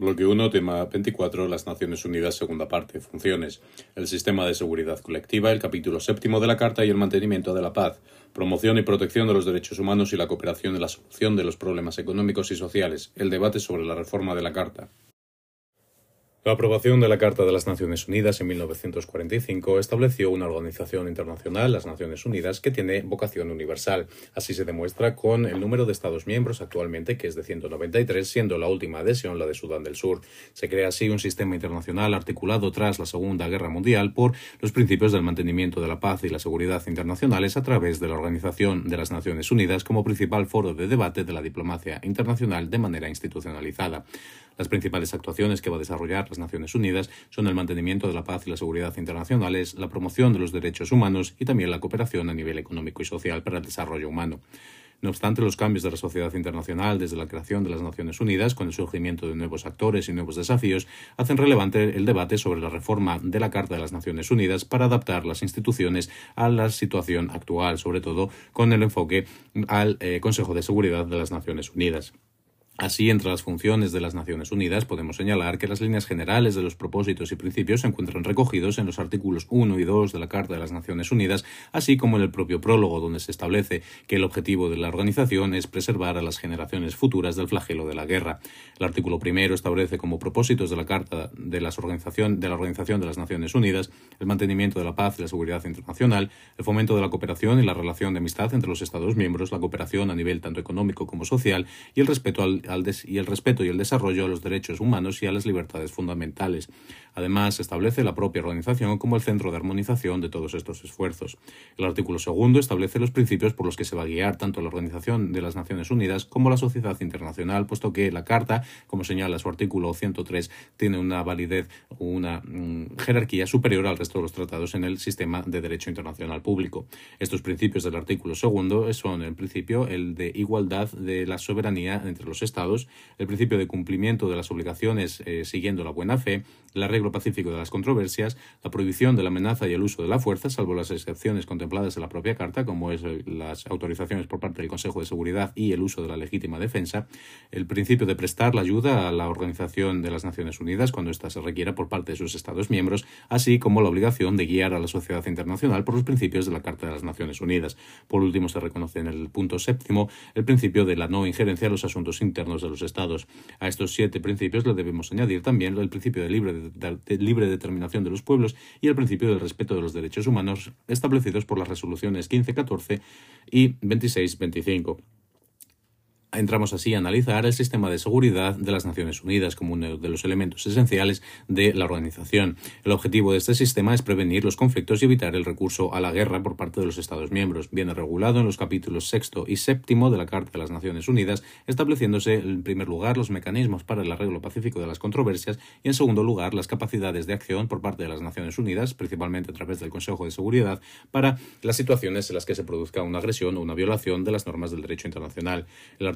Bloque 1, tema 24, las Naciones Unidas, segunda parte, funciones, el sistema de seguridad colectiva, el capítulo séptimo de la Carta y el mantenimiento de la paz, promoción y protección de los derechos humanos y la cooperación en la solución de los problemas económicos y sociales, el debate sobre la reforma de la Carta. La aprobación de la Carta de las Naciones Unidas en 1945 estableció una organización internacional, las Naciones Unidas, que tiene vocación universal. Así se demuestra con el número de Estados miembros actualmente, que es de 193, siendo la última adhesión la de Sudán del Sur. Se crea así un sistema internacional articulado tras la Segunda Guerra Mundial por los principios del mantenimiento de la paz y la seguridad internacionales a través de la Organización de las Naciones Unidas como principal foro de debate de la diplomacia internacional de manera institucionalizada. Las principales actuaciones que va a desarrollar las Naciones Unidas son el mantenimiento de la paz y la seguridad internacionales, la promoción de los derechos humanos y también la cooperación a nivel económico y social para el desarrollo humano. No obstante, los cambios de la sociedad internacional desde la creación de las Naciones Unidas, con el surgimiento de nuevos actores y nuevos desafíos, hacen relevante el debate sobre la reforma de la Carta de las Naciones Unidas para adaptar las instituciones a la situación actual, sobre todo con el enfoque al eh, Consejo de Seguridad de las Naciones Unidas. Así, entre las funciones de las Naciones Unidas, podemos señalar que las líneas generales de los propósitos y principios se encuentran recogidos en los artículos 1 y 2 de la Carta de las Naciones Unidas, así como en el propio prólogo, donde se establece que el objetivo de la organización es preservar a las generaciones futuras del flagelo de la guerra. El artículo primero establece como propósitos de la Carta de, las de la Organización de las Naciones Unidas el mantenimiento de la paz y la seguridad internacional, el fomento de la cooperación y la relación de amistad entre los Estados miembros, la cooperación a nivel tanto económico como social y el respeto al y el respeto y el desarrollo a los derechos humanos y a las libertades fundamentales. Además, establece la propia organización como el centro de armonización de todos estos esfuerzos. El artículo segundo establece los principios por los que se va a guiar tanto la Organización de las Naciones Unidas como la sociedad internacional, puesto que la Carta, como señala su artículo 103, tiene una validez una mm, jerarquía superior al resto de los tratados en el sistema de derecho internacional público. Estos principios del artículo segundo son, en principio, el de igualdad de la soberanía entre los Estados, el principio de cumplimiento de las obligaciones eh, siguiendo la buena fe, la arreglo pacífico de las controversias, la prohibición de la amenaza y el uso de la fuerza, salvo las excepciones contempladas en la propia Carta, como es las autorizaciones por parte del Consejo de Seguridad y el uso de la legítima defensa, el principio de prestar la ayuda a la Organización de las Naciones Unidas cuando ésta se requiera por parte de sus Estados miembros, así como la obligación de guiar a la sociedad internacional por los principios de la Carta de las Naciones Unidas. Por último, se reconoce en el punto séptimo el principio de la no injerencia en los asuntos internos de los Estados. A estos siete principios le debemos añadir también el principio de libre de libre determinación de los pueblos y el principio del respeto de los derechos humanos establecidos por las resoluciones 1514 y 2625. Entramos así a analizar el sistema de seguridad de las Naciones Unidas como uno de los elementos esenciales de la organización. El objetivo de este sistema es prevenir los conflictos y evitar el recurso a la guerra por parte de los Estados miembros. Viene regulado en los capítulos sexto y séptimo de la Carta de las Naciones Unidas, estableciéndose en primer lugar los mecanismos para el arreglo pacífico de las controversias y en segundo lugar las capacidades de acción por parte de las Naciones Unidas, principalmente a través del Consejo de Seguridad, para las situaciones en las que se produzca una agresión o una violación de las normas del derecho internacional.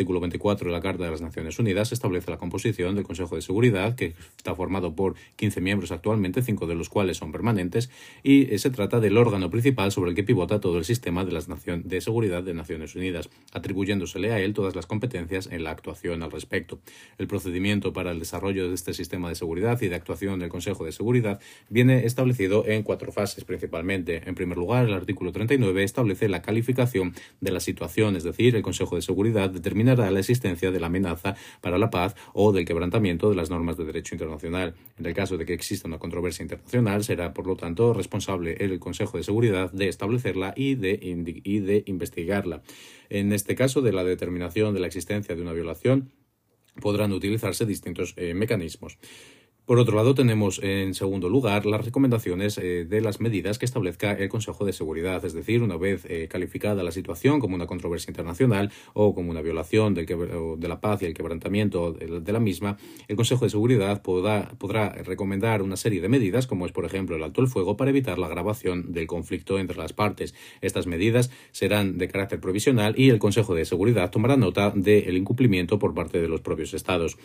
Artículo 24 de la Carta de las Naciones Unidas establece la composición del Consejo de Seguridad, que está formado por 15 miembros actualmente, cinco de los cuales son permanentes, y se trata del órgano principal sobre el que pivota todo el sistema de, las de seguridad de Naciones Unidas, atribuyéndosele a él todas las competencias en la actuación al respecto. El procedimiento para el desarrollo de este sistema de seguridad y de actuación del Consejo de Seguridad viene establecido en cuatro fases principalmente. En primer lugar, el artículo 39 establece la calificación de la situación, es decir, el Consejo de Seguridad determina la existencia de la amenaza para la paz o del quebrantamiento de las normas de derecho internacional. En el caso de que exista una controversia internacional, será, por lo tanto, responsable el Consejo de Seguridad de establecerla y de, y de investigarla. En este caso, de la determinación de la existencia de una violación, podrán utilizarse distintos eh, mecanismos. Por otro lado, tenemos en segundo lugar las recomendaciones eh, de las medidas que establezca el Consejo de Seguridad, es decir, una vez eh, calificada la situación como una controversia internacional o como una violación de la paz y el quebrantamiento de la misma, el Consejo de Seguridad podrá, podrá recomendar una serie de medidas, como es, por ejemplo, el alto el fuego, para evitar la agravación del conflicto entre las partes. Estas medidas serán de carácter provisional y el Consejo de Seguridad tomará nota del incumplimiento por parte de los propios Estados.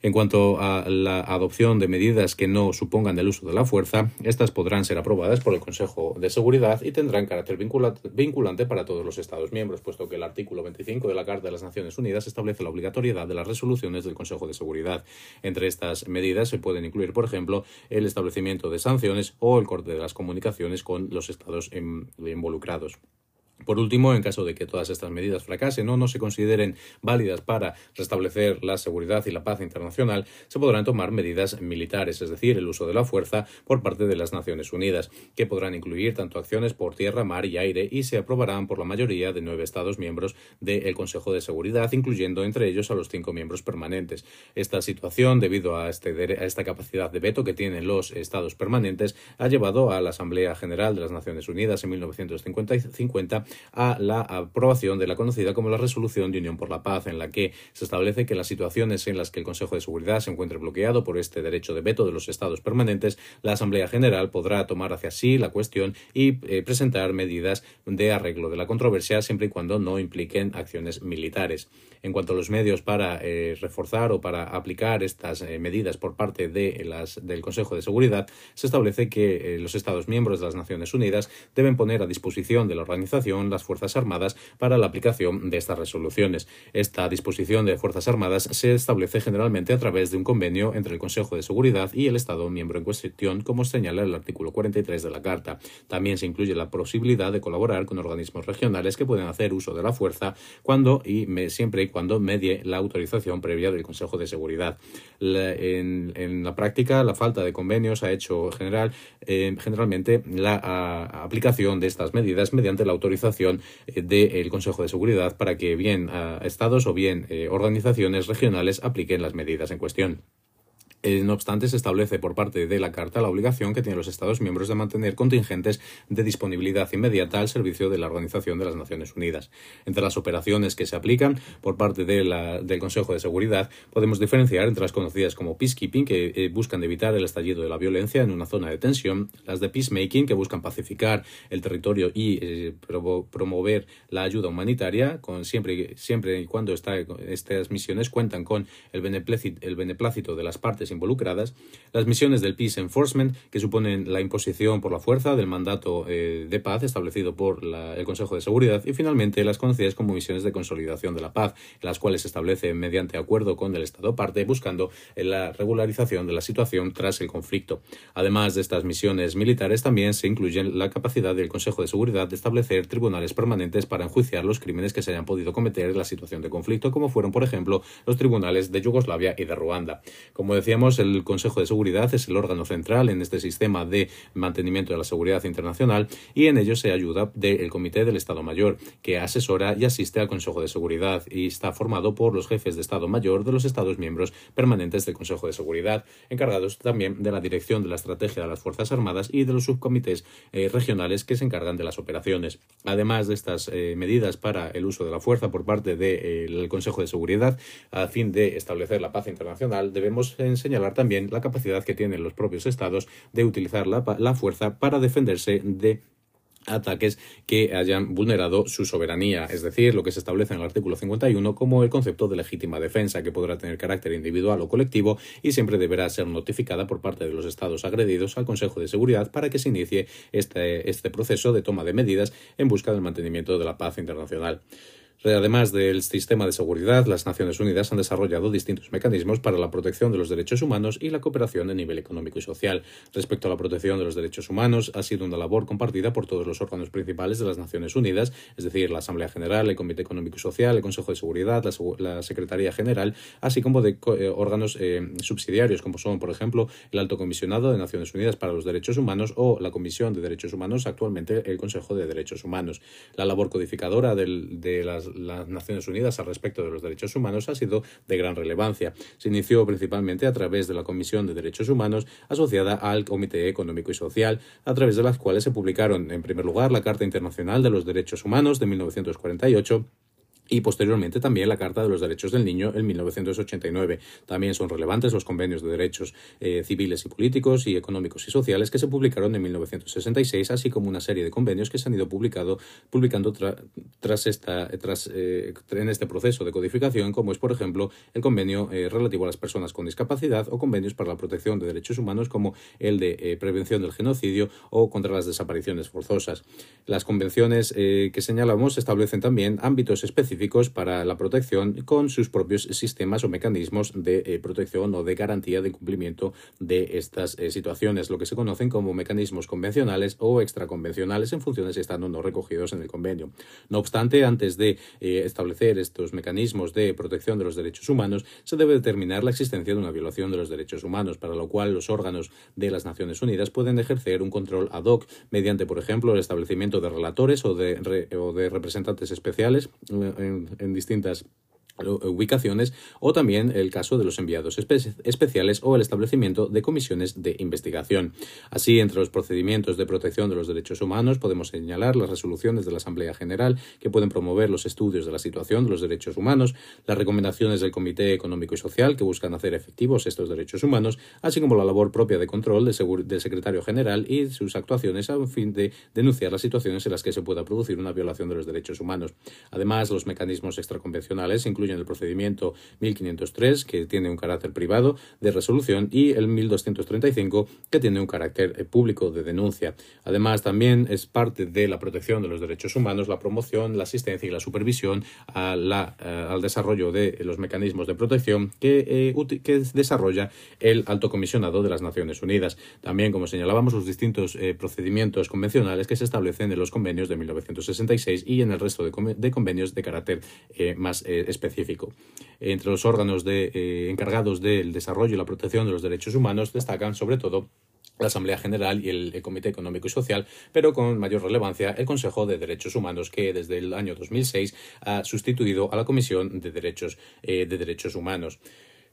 En cuanto a la adopción de medidas que no supongan el uso de la fuerza, estas podrán ser aprobadas por el Consejo de Seguridad y tendrán carácter vinculante para todos los Estados miembros, puesto que el artículo 25 de la Carta de las Naciones Unidas establece la obligatoriedad de las resoluciones del Consejo de Seguridad. Entre estas medidas se pueden incluir, por ejemplo, el establecimiento de sanciones o el corte de las comunicaciones con los Estados involucrados. Por último, en caso de que todas estas medidas fracasen o no se consideren válidas para restablecer la seguridad y la paz internacional, se podrán tomar medidas militares, es decir, el uso de la fuerza por parte de las Naciones Unidas, que podrán incluir tanto acciones por tierra, mar y aire y se aprobarán por la mayoría de nueve Estados miembros del Consejo de Seguridad, incluyendo entre ellos a los cinco miembros permanentes. Esta situación, debido a, este, esta capacidad de veto que tienen los Estados permanentes, ha llevado a la Asamblea General de las Naciones Unidas en 1950 a la aprobación de la conocida como la Resolución de Unión por la Paz, en la que se establece que las situaciones en las que el Consejo de Seguridad se encuentre bloqueado por este derecho de veto de los Estados permanentes, la Asamblea General podrá tomar hacia sí la cuestión y eh, presentar medidas de arreglo de la controversia siempre y cuando no impliquen acciones militares. En cuanto a los medios para eh, reforzar o para aplicar estas eh, medidas por parte de las, del Consejo de Seguridad, se establece que los Estados miembros de las Naciones Unidas deben poner a disposición de la organización las Fuerzas Armadas para la aplicación de estas resoluciones. Esta disposición de Fuerzas Armadas se establece generalmente a través de un convenio entre el Consejo de Seguridad y el Estado miembro en cuestión, como señala el artículo 43 de la Carta. También se incluye la posibilidad de colaborar con organismos regionales que pueden hacer uso de la fuerza cuando y siempre y cuando medie la autorización previa del Consejo de Seguridad. en, la práctica, la falta de convenios ha hecho general, eh, generalmente la aplicación de estas medidas mediante la autorización eh, del Consejo de Seguridad para que bien estados o bien eh, organizaciones regionales apliquen las medidas en cuestión. Eh, no obstante, se establece por parte de la Carta la obligación que tienen los Estados miembros de mantener contingentes de disponibilidad inmediata al servicio de la Organización de las Naciones Unidas. Entre las operaciones que se aplican por parte del Consejo de Seguridad, podemos diferenciar entre las conocidas como peacekeeping, que eh, buscan evitar el estallido de la violencia en una zona de tensión, las de peacemaking, que buscan pacificar el territorio y eh, promover la ayuda humanitaria, con siempre, siempre y cuando estas misiones cuentan con el beneplácito de las partes involucradas, las misiones del Peace Enforcement, que suponen la imposición por la fuerza del mandato eh, de paz establecido por el Consejo de Seguridad, y finalmente las conocidas como misiones de consolidación de la paz, las cuales se establecen mediante acuerdo con el Estado parte, buscando la regularización de la situación tras el conflicto. Además de estas misiones militares, también se incluye la capacidad del Consejo de Seguridad de establecer tribunales permanentes para enjuiciar los crímenes que se hayan podido cometer en la situación de conflicto, como fueron, por ejemplo, los tribunales de Yugoslavia y de Ruanda. Como decíamos, el Consejo de Seguridad es el órgano central en este sistema de mantenimiento de la seguridad internacional y en ello se ayuda del Comité del Estado Mayor, que asesora y asiste al Consejo de Seguridad y está formado por los jefes de Estado Mayor de los Estados miembros permanentes del Consejo de Seguridad, encargados también de la dirección de la estrategia de las Fuerzas Armadas y de los subcomités eh, regionales que se encargan de las operaciones. Además de estas eh, medidas para el uso de la fuerza por parte del Consejo de Seguridad, a fin de establecer la paz internacional, debemos enseñar señalar también la capacidad que tienen los propios estados de utilizar la, fuerza para defenderse de ataques que hayan vulnerado su soberanía, es decir, lo que se establece en el artículo 51 como el concepto de legítima defensa, que podrá tener carácter individual o colectivo y siempre deberá ser notificada por parte de los estados agredidos al Consejo de Seguridad para que se inicie este, este proceso de toma de medidas en busca del mantenimiento de la paz internacional. Además del sistema de seguridad, las Naciones Unidas han desarrollado distintos mecanismos para la protección de los derechos humanos y la cooperación a nivel económico y social. Respecto a la protección de los derechos humanos, ha sido una labor compartida por todos los órganos principales de las Naciones Unidas, es decir, la Asamblea General, el Comité Económico y Social, el Consejo de Seguridad, la, Secretaría General, así como de eh, órganos eh, subsidiarios, como son, por ejemplo, el Alto Comisionado de Naciones Unidas para los Derechos Humanos o la Comisión de Derechos Humanos, actualmente el Consejo de Derechos Humanos. La labor codificadora de las las Naciones Unidas al respecto de los derechos humanos ha sido de gran relevancia. Se inició principalmente a través de la Comisión de Derechos Humanos asociada al Comité Económico y Social, a través de las cuales se publicaron, en primer lugar, la Carta Internacional de los Derechos Humanos de 1948, y posteriormente también la Carta de los Derechos del Niño en 1989. También son relevantes los convenios de derechos eh, civiles y políticos y económicos y sociales que se publicaron en 1966, así como una serie de convenios que se han ido publicado, publicando tras esta, tras, eh, en este proceso de codificación, como es, por ejemplo, el convenio eh, relativo a las personas con discapacidad o convenios para la protección de derechos humanos, como el de prevención del genocidio o contra las desapariciones forzosas. Las convenciones que señalamos establecen también ámbitos específicos para la protección con sus propios sistemas o mecanismos de eh, protección o de garantía de cumplimiento de estas eh, situaciones, lo que se conocen como mecanismos convencionales o extraconvencionales en función de si están o no recogidos en el convenio. No obstante, antes de eh, establecer estos mecanismos de protección de los derechos humanos, se debe determinar la existencia de una violación de los derechos humanos, para lo cual los órganos de las Naciones Unidas pueden ejercer un control ad hoc mediante, por ejemplo, el establecimiento de relatores o de, o de representantes especiales en, distintas ubicaciones o también el caso de los enviados especiales o el establecimiento de comisiones de investigación. Así, entre los procedimientos de protección de los derechos humanos podemos señalar las resoluciones de la Asamblea General que pueden promover los estudios de la situación de los derechos humanos, las recomendaciones del Comité Económico y Social que buscan hacer efectivos estos derechos humanos, así como la labor propia de control del secretario general y sus actuaciones a fin de denunciar las situaciones en las que se pueda producir una violación de los derechos humanos. Además, los mecanismos extraconvencionales incluyen en el procedimiento 1503, que tiene un carácter privado de resolución, y el 1235, que tiene un carácter eh, público de denuncia. Además, también es parte de la protección de los derechos humanos la promoción, la asistencia y la supervisión eh, al desarrollo de los mecanismos de protección que, eh, que, desarrolla el alto comisionado de las Naciones Unidas. También, como señalábamos, los distintos procedimientos convencionales que se establecen en los convenios de 1966 y en el resto de, convenios de carácter más entre los órganos eh, encargados del desarrollo y la protección de los derechos humanos destacan sobre todo la Asamblea General y el Comité Económico y Social, pero con mayor relevancia el Consejo de Derechos Humanos, que desde el año 2006 ha sustituido a la Comisión de Derechos, eh, de Derechos Humanos.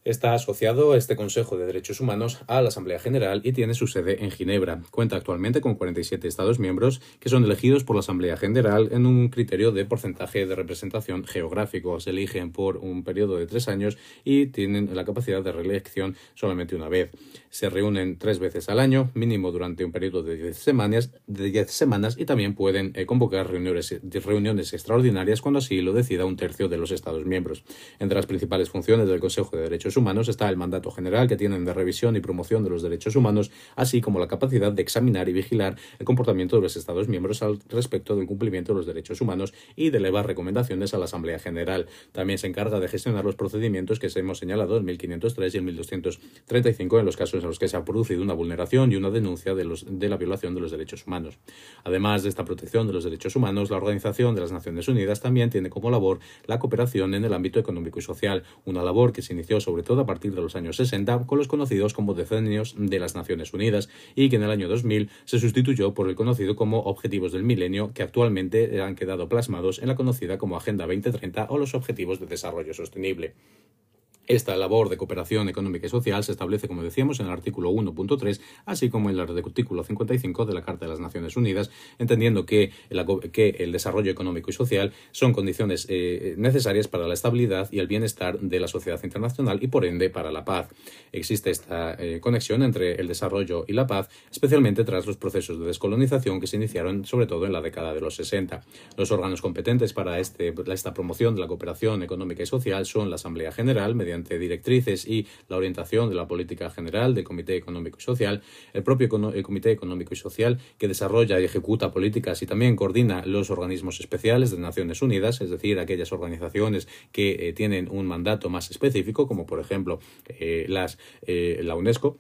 Está asociado este Consejo de Derechos Humanos a la Asamblea General y tiene su sede en Ginebra. Cuenta actualmente con 47 Estados miembros que son elegidos por la Asamblea General en un criterio de porcentaje de representación geográfico. Se eligen por un periodo de tres años y tienen la capacidad de reelección solamente una vez. Se reúnen tres veces al año, mínimo durante un periodo de 10 semanas, de semanas y también pueden eh, convocar reuniones, reuniones extraordinarias cuando así lo decida un tercio de los Estados miembros. Entre las principales funciones del Consejo de Derechos Humanos está el mandato general que tienen de revisión y promoción de los derechos humanos, así como la capacidad de examinar y vigilar el comportamiento de los Estados miembros al respecto del cumplimiento de los derechos humanos y de elevar recomendaciones a la Asamblea General. También se encarga de gestionar los procedimientos que se hemos señalado en 1503 y en 1235 en los casos en los que se ha producido una vulneración y una denuncia de, de la violación de los derechos humanos. Además de esta protección de los derechos humanos, la Organización de las Naciones Unidas también tiene como labor la cooperación en el ámbito económico y social, una labor que se inició sobre todo a partir de los años 60 con los conocidos como decenios de las Naciones Unidas y que en el año 2000 se sustituyó por el conocido como Objetivos del Milenio que actualmente han quedado plasmados en la conocida como Agenda 2030 o los Objetivos de Desarrollo Sostenible. Esta labor de cooperación económica y social se establece, como decíamos, en el artículo 1.3, así como en el artículo 55 de la Carta de las Naciones Unidas, entendiendo que, el desarrollo económico y social son condiciones eh, necesarias para la estabilidad y el bienestar de la sociedad internacional y, por ende, para la paz. Existe esta eh, conexión entre el desarrollo y la paz, especialmente tras los procesos de descolonización que se iniciaron, sobre todo en la década de los 60. Los órganos competentes para este, esta promoción de la cooperación económica y social son la Asamblea General, mediante directrices y la orientación de la política general del Comité Económico y Social, el propio Comité Económico y Social que desarrolla y ejecuta políticas y también coordina los organismos especiales de Naciones Unidas, es decir, aquellas organizaciones que eh, tienen un mandato más específico, como por ejemplo eh, las, eh, la UNESCO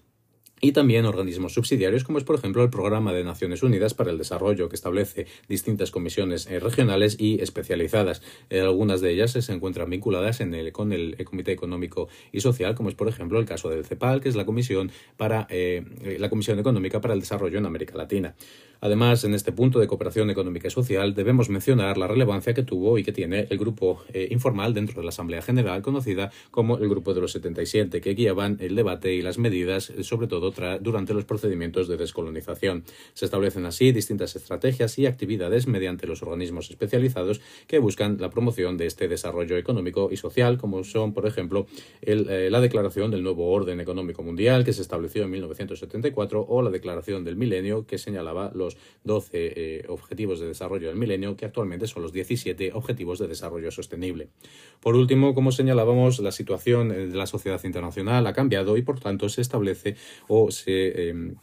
y también organismos subsidiarios como es por ejemplo el Programa de Naciones Unidas para el Desarrollo que establece distintas comisiones eh, regionales y especializadas. Eh, algunas de ellas se encuentran vinculadas en el, con el Comité Económico y Social como es por ejemplo el caso del CEPAL que es la Comisión, para, eh, la Comisión Económica para el Desarrollo en América Latina. Además, en este punto de cooperación económica y social debemos mencionar la relevancia que tuvo y que tiene el grupo informal dentro de la Asamblea General conocida como el Grupo de los 77 que guiaban el debate y las medidas sobre todo durante los procedimientos de descolonización. Se establecen así distintas estrategias y actividades mediante los organismos especializados que buscan la promoción de este desarrollo económico y social, como son, por ejemplo, eh, la Declaración del Nuevo Orden Económico Mundial, que se estableció en 1974, o la Declaración del Milenio, que señalaba los 12 eh, Objetivos de Desarrollo del Milenio, que actualmente son los 17 Objetivos de Desarrollo Sostenible. Por último, como señalábamos, la situación de la sociedad internacional ha cambiado y, por tanto, se establece o se em,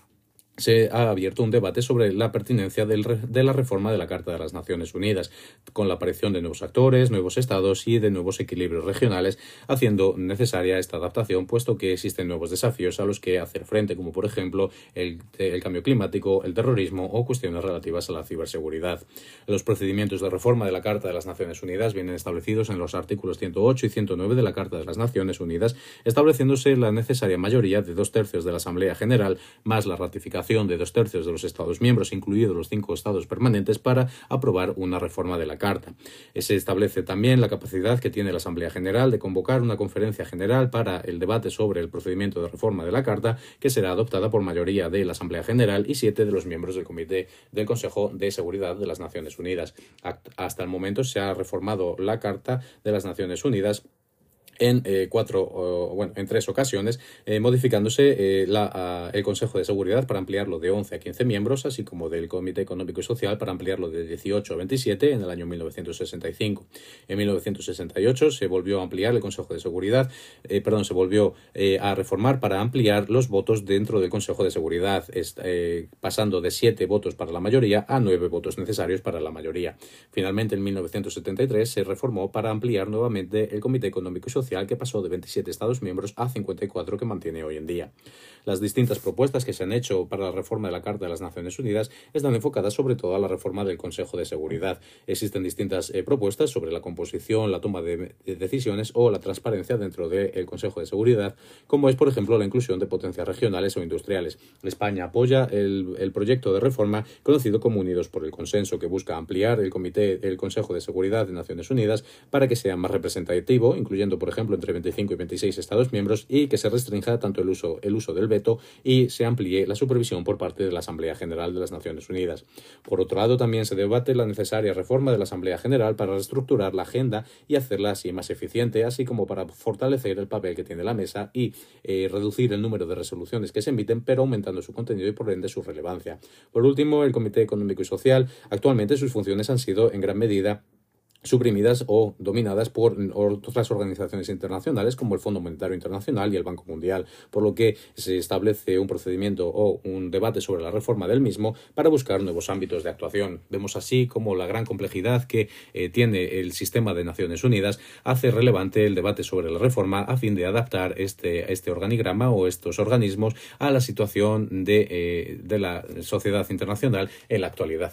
se ha abierto un debate sobre la pertinencia de la reforma de la Carta de las Naciones Unidas, con la aparición de nuevos actores, nuevos estados y de nuevos equilibrios regionales, haciendo necesaria esta adaptación, puesto que existen nuevos desafíos a los que hacer frente, como por ejemplo el, cambio climático, el terrorismo o cuestiones relativas a la ciberseguridad. Los procedimientos de reforma de la Carta de las Naciones Unidas vienen establecidos en los artículos 108 y 109 de la Carta de las Naciones Unidas, estableciéndose la necesaria mayoría de dos tercios de la Asamblea General, más la ratificación de dos tercios de los Estados miembros, incluidos los cinco Estados permanentes, para aprobar una reforma de la Carta. Se establece también la capacidad que tiene la Asamblea General de convocar una conferencia general para el debate sobre el procedimiento de reforma de la Carta, que será adoptada por mayoría de la Asamblea General y siete de los miembros del Comité del Consejo de Seguridad de las Naciones Unidas. Hasta el momento se ha reformado la Carta de las Naciones Unidas en eh, cuatro, bueno, en tres ocasiones, eh, modificándose eh, el Consejo de Seguridad para ampliarlo de 11 a 15 miembros, así como del Comité Económico y Social para ampliarlo de 18 a 27 en el año 1965. En 1968 se volvió a ampliar el Consejo de Seguridad, perdón, se volvió a reformar para ampliar los votos dentro del Consejo de Seguridad, pasando de 7 votos para la mayoría a 9 votos necesarios para la mayoría. Finalmente, en 1973 se reformó para ampliar nuevamente el Comité Económico y Social que pasó de 27 Estados miembros a 54 que mantiene hoy en día. Las distintas propuestas que se han hecho para la reforma de la Carta de las Naciones Unidas están enfocadas sobre todo a la reforma del Consejo de Seguridad. Existen distintas eh, propuestas sobre la composición, la toma de, decisiones o la transparencia dentro del Consejo de Seguridad, como es, por ejemplo, la inclusión de potencias regionales o industriales. España apoya el, proyecto de reforma conocido como Unidos por el Consenso, que busca ampliar el Comité, el Consejo de Seguridad de Naciones Unidas para que sea más representativo, incluyendo, por ejemplo, entre 25 y 26 Estados miembros y que se restrinja tanto el uso, el uso del veto y se amplíe la supervisión por parte de la Asamblea General de las Naciones Unidas. Por otro lado, también se debate la necesaria reforma de la Asamblea General para reestructurar la agenda y hacerla así más eficiente, así como para fortalecer el papel que tiene la mesa y eh, reducir el número de resoluciones que se emiten, pero aumentando su contenido y por ende su relevancia. Por último, el Comité Económico y Social, actualmente sus funciones han sido en gran medida suprimidas o dominadas por otras organizaciones internacionales como el Fondo Monetario Internacional y el Banco Mundial, por lo que se establece un procedimiento o un debate sobre la reforma del mismo para buscar nuevos ámbitos de actuación. Vemos así como la gran complejidad que eh, tiene el sistema de Naciones Unidas hace relevante el debate sobre la reforma a fin de adaptar este, este organigrama o estos organismos a la situación de, eh, de la sociedad internacional en la actualidad.